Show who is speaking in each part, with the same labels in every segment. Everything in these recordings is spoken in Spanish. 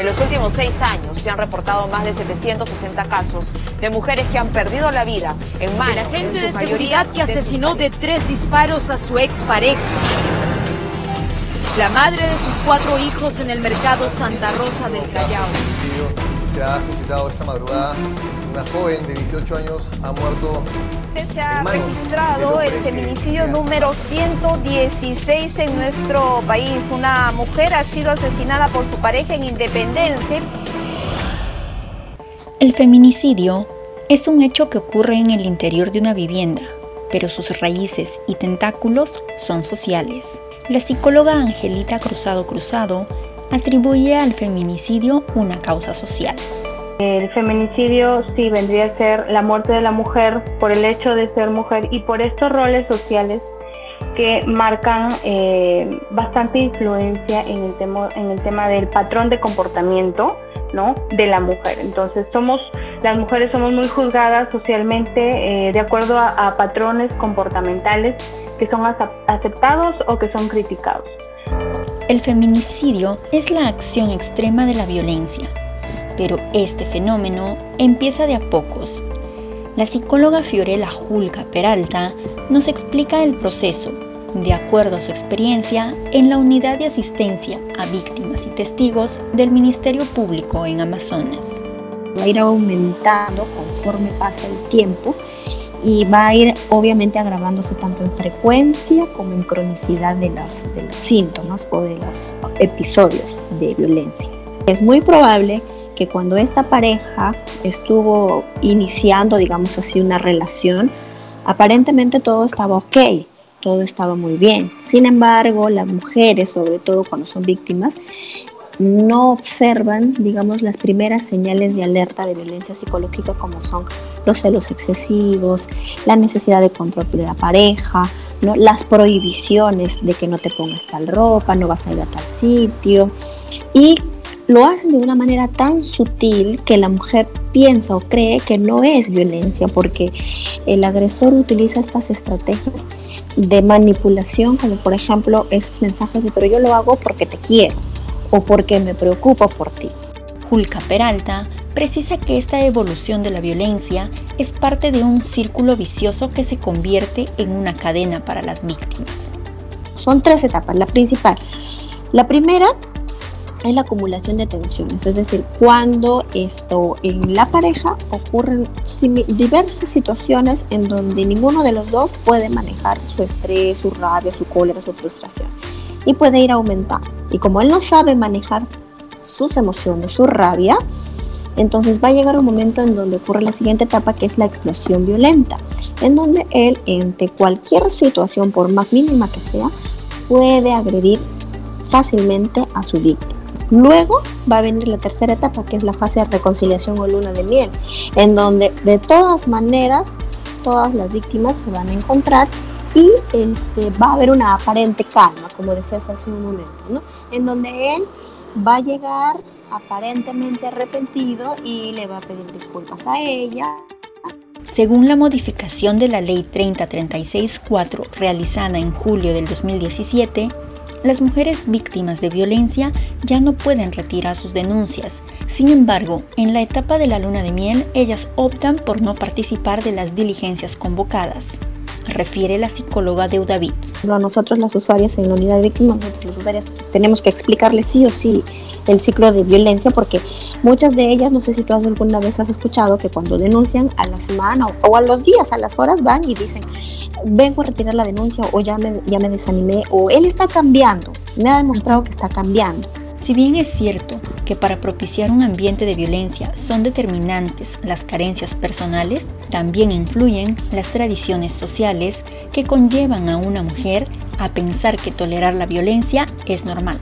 Speaker 1: En los últimos seis años se han reportado más de 760 casos de mujeres que han perdido la vida en manos
Speaker 2: la gente de seguridad que asesinó de tres disparos a su expareja. La madre de sus cuatro hijos en el mercado Santa Rosa del Callao.
Speaker 3: Se ha suscitado esta madrugada. Una joven de 18 años ha muerto.
Speaker 4: Se ha registrado el feminicidio número 116 en nuestro país. Una mujer ha sido asesinada por su pareja en Independencia.
Speaker 5: El feminicidio es un hecho que ocurre en el interior de una vivienda, pero sus raíces y tentáculos son sociales. La psicóloga Angelita Cruzado Cruzado atribuye al feminicidio una causa social.
Speaker 6: El feminicidio sí vendría a ser la muerte de la mujer por el hecho de ser mujer y por estos roles sociales que marcan eh, bastante influencia en el, tema, en el tema del patrón de comportamiento ¿no? de la mujer. Entonces somos, las mujeres somos muy juzgadas socialmente eh, de acuerdo a, a patrones comportamentales que son aceptados o que son criticados.
Speaker 5: El feminicidio es la acción extrema de la violencia, pero este fenómeno empieza de a pocos. La psicóloga Fiorella Julca Peralta nos explica el proceso, de acuerdo a su experiencia, en la unidad de asistencia a víctimas y testigos del Ministerio Público en Amazonas.
Speaker 7: Va a ir aumentando conforme pasa el tiempo y va a ir obviamente agravándose tanto en frecuencia como en cronicidad de, las, de los síntomas o de los episodios de violencia. Es muy probable que cuando esta pareja estuvo iniciando, digamos así, una relación, aparentemente todo estaba ok, todo estaba muy bien. Sin embargo, las mujeres, sobre todo cuando son víctimas, no observan, digamos, las primeras señales de alerta de violencia psicológica como son los celos excesivos, la necesidad de control de la pareja, ¿no? las prohibiciones de que no te pongas tal ropa, no vas a ir a tal sitio. Y lo hacen de una manera tan sutil que la mujer piensa o cree que no es violencia porque el agresor utiliza estas estrategias de manipulación como por ejemplo esos mensajes de pero yo lo hago porque te quiero o porque me preocupo por ti.
Speaker 5: Julka Peralta precisa que esta evolución de la violencia es parte de un círculo vicioso que se convierte en una cadena para las víctimas.
Speaker 7: Son tres etapas. La principal, la primera es la acumulación de tensiones, es decir, cuando esto en la pareja ocurren diversas situaciones en donde ninguno de los dos puede manejar su estrés, su rabia, su cólera, su frustración y puede ir aumentando. Y como él no sabe manejar sus emociones, su rabia, entonces va a llegar un momento en donde ocurre la siguiente etapa que es la explosión violenta, en donde él, ante cualquier situación, por más mínima que sea, puede agredir fácilmente a su víctima. Luego va a venir la tercera etapa, que es la fase de reconciliación o luna de miel, en donde de todas maneras todas las víctimas se van a encontrar y este, va a haber una aparente calma, como decías hace un momento, ¿no? en donde él va a llegar aparentemente arrepentido y le va a pedir disculpas a ella.
Speaker 5: Según la modificación de la Ley 3036-4 realizada en julio del 2017, las mujeres víctimas de violencia ya no pueden retirar sus denuncias. Sin embargo, en la etapa de la luna de miel, ellas optan por no participar de las diligencias convocadas refiere la psicóloga Deudavid.
Speaker 7: A nosotros las usuarias en la unidad de víctimas, las usuarias tenemos que explicarles sí o sí el ciclo de violencia porque muchas de ellas, no sé si tú alguna vez has escuchado que cuando denuncian a la semana o, a los días, a las horas van y dicen, vengo a retirar la denuncia o ya me, ya me desanimé o él está cambiando, me ha demostrado que está cambiando.
Speaker 5: Si bien es cierto que para propiciar un ambiente de violencia son determinantes las carencias personales, también influyen las tradiciones sociales que conllevan a una mujer a pensar que tolerar la violencia es normal.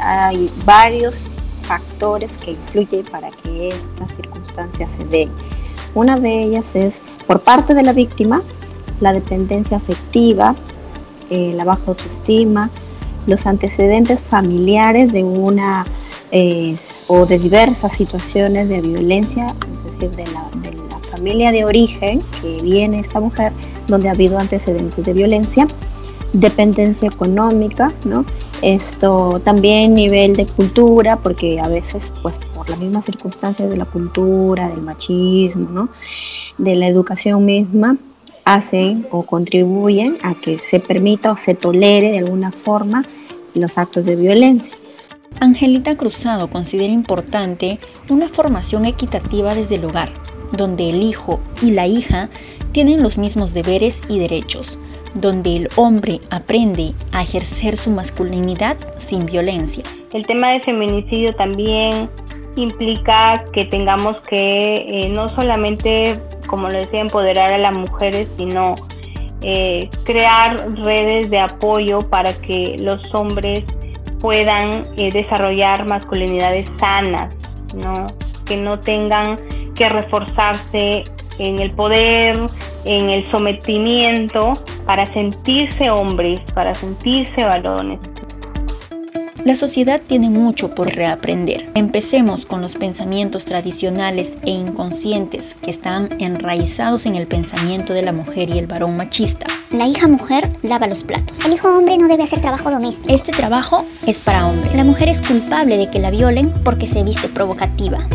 Speaker 7: Hay varios factores que influyen para que estas circunstancias se den. Una de ellas es por parte de la víctima, la dependencia afectiva, eh, la baja autoestima, los antecedentes familiares de una eh, o de diversas situaciones de violencia, es decir, de la, de la familia de origen que viene esta mujer, donde ha habido antecedentes de violencia, dependencia económica, ¿no? Esto también nivel de cultura, porque a veces, pues por las mismas circunstancias de la cultura, del machismo, ¿no? de la educación misma, hacen o contribuyen a que se permita o se tolere de alguna forma los actos de violencia.
Speaker 5: Angelita Cruzado considera importante una formación equitativa desde el hogar, donde el hijo y la hija tienen los mismos deberes y derechos, donde el hombre aprende a ejercer su masculinidad sin violencia.
Speaker 6: El tema de feminicidio también implica que tengamos que eh, no solamente, como lo decía, empoderar a las mujeres, sino eh, crear redes de apoyo para que los hombres puedan eh, desarrollar masculinidades sanas, ¿no? que no tengan que reforzarse en el poder, en el sometimiento, para sentirse hombres, para sentirse varones.
Speaker 5: La sociedad tiene mucho por reaprender. Empecemos con los pensamientos tradicionales e inconscientes que están enraizados en el pensamiento de la mujer y el varón machista.
Speaker 8: La hija mujer lava los platos. El hijo hombre no debe hacer trabajo doméstico.
Speaker 5: Este trabajo es para hombres.
Speaker 8: La mujer es culpable de que la violen porque se viste provocativa.